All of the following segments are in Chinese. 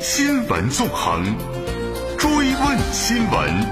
新闻纵横，追问新闻。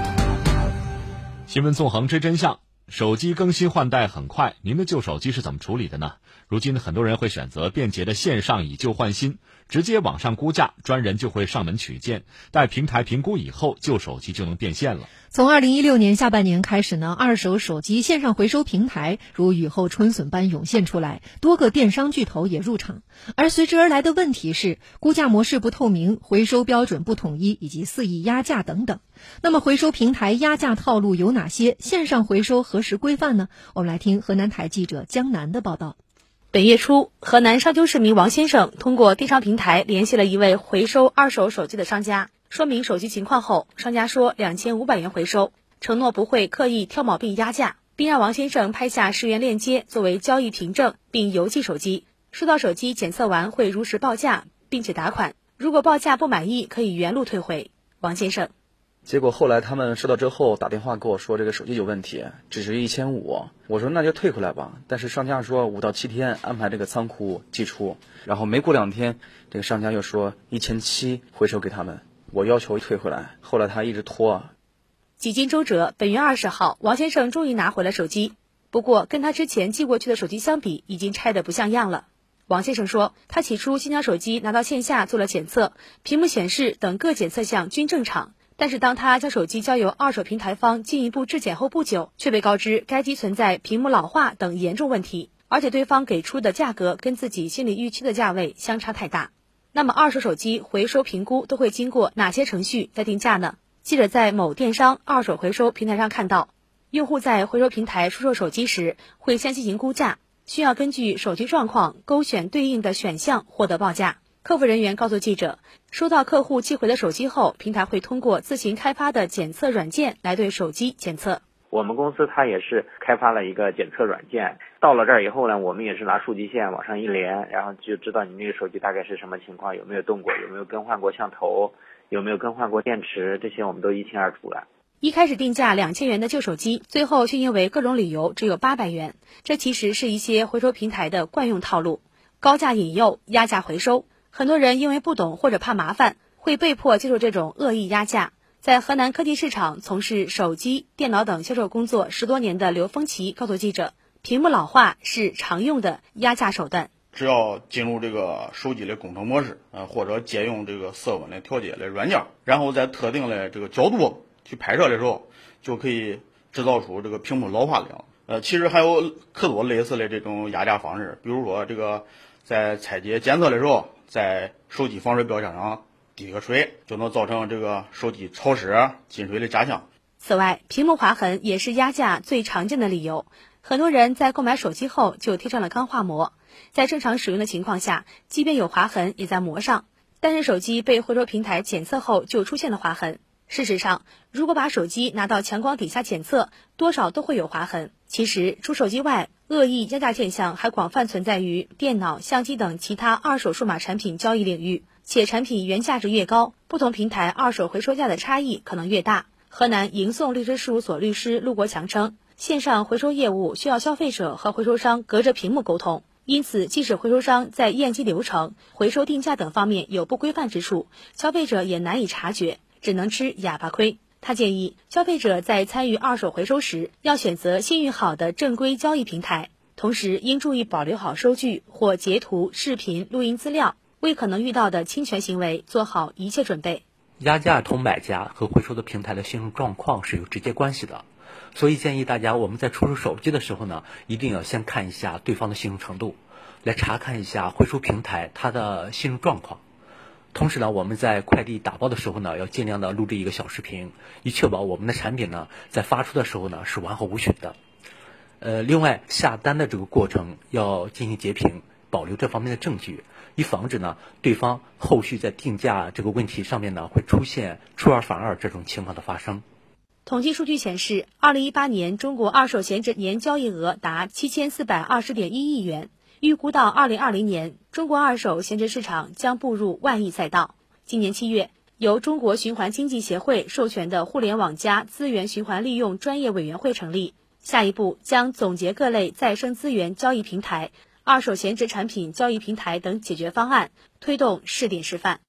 新闻纵横追真相。手机更新换代很快，您的旧手机是怎么处理的呢？如今很多人会选择便捷的线上以旧换新，直接网上估价，专人就会上门取件，待平台评估以后，旧手机就能变现了。从二零一六年下半年开始呢，二手手机线上回收平台如雨后春笋般涌现出来，多个电商巨头也入场。而随之而来的问题是，估价模式不透明，回收标准不统一，以及肆意压价等等。那么，回收平台压价套路有哪些？线上回收何时规范呢？我们来听河南台记者江南的报道。本月初，河南商丘市民王先生通过电商平台联系了一位回收二手手机的商家，说明手机情况后，商家说两千五百元回收，承诺不会刻意挑毛病压价，并让王先生拍下十元链接作为交易凭证，并邮寄手机。收到手机检测完会如实报价，并且打款。如果报价不满意，可以原路退回。王先生。结果后来他们收到之后打电话跟我说这个手机有问题，只值一千五。我说那就退回来吧。但是商家说五到七天安排这个仓库寄出，然后没过两天，这个商家又说一千七回收给他们，我要求退回来。后来他一直拖。几经周折，本月二十号，王先生终于拿回了手机。不过跟他之前寄过去的手机相比，已经拆得不像样了。王先生说，他起初先将手机拿到线下做了检测，屏幕显示等各检测项均正常。但是，当他将手机交由二手平台方进一步质检后不久，却被告知该机存在屏幕老化等严重问题，而且对方给出的价格跟自己心里预期的价位相差太大。那么，二手手机回收评估都会经过哪些程序再定价呢？记者在某电商二手回收平台上看到，用户在回收平台出售手机时，会先进行估价，需要根据手机状况勾选对应的选项获得报价。客服人员告诉记者，收到客户寄回的手机后，平台会通过自行开发的检测软件来对手机检测。我们公司它也是开发了一个检测软件，到了这儿以后呢，我们也是拿数据线往上一连，然后就知道你那个手机大概是什么情况，有没有动过，有没有更换过像头，有没有更换过电池，这些我们都一清二楚了。一开始定价两千元的旧手机，最后却因为各种理由只有八百元，这其实是一些回收平台的惯用套路，高价引诱，压价回收。很多人因为不懂或者怕麻烦，会被迫接受这种恶意压价。在河南科技市场从事手机、电脑等销售工作十多年的刘峰奇告诉记者：“屏幕老化是常用的压价手段。只要进入这个手机的工程模式，呃，或者借用这个色温的调节的软件，然后在特定的这个角度去拍摄的时候，就可以制造出这个屏幕老化的样子。呃，其实还有可多类似的这种压价方式，比如说这个在拆解检测的时候。在手机防水标签上滴个水，就能造成这个手机潮湿、进水的假象。此外，屏幕划痕也是压价最常见的理由。很多人在购买手机后就贴上了钢化膜，在正常使用的情况下，即便有划痕也在膜上。但是手机被回收平台检测后就出现了划痕。事实上，如果把手机拿到强光底下检测，多少都会有划痕。其实，除手机外，恶意压价现象还广泛存在于电脑、相机等其他二手数码产品交易领域，且产品原价值越高，不同平台二手回收价的差异可能越大。河南迎送律师事务所律师陆国强称，线上回收业务需要消费者和回收商隔着屏幕沟通，因此，即使回收商在验机流程、回收定价等方面有不规范之处，消费者也难以察觉，只能吃哑巴亏。他建议消费者在参与二手回收时，要选择信誉好的正规交易平台，同时应注意保留好收据或截图、视频、录音资料，为可能遇到的侵权行为做好一切准备。压价同买家和回收的平台的信用状况是有直接关系的，所以建议大家我们在出售手机的时候呢，一定要先看一下对方的信用程度，来查看一下回收平台它的信用状况。同时呢，我们在快递打包的时候呢，要尽量的录制一个小视频，以确保我们的产品呢在发出的时候呢是完好无损的。呃，另外下单的这个过程要进行截屏，保留这方面的证据，以防止呢对方后续在定价这个问题上面呢会出现出尔反尔这种情况的发生。统计数据显示，二零一八年中国二手闲置年交易额达七千四百二十点一亿元。预估到二零二零年，中国二手闲置市场将步入万亿赛道。今年七月，由中国循环经济协会授权的互联网加资源循环利用专业委员会成立，下一步将总结各类再生资源交易平台，二手闲置产品交易平台等解决方案，推动试点示范。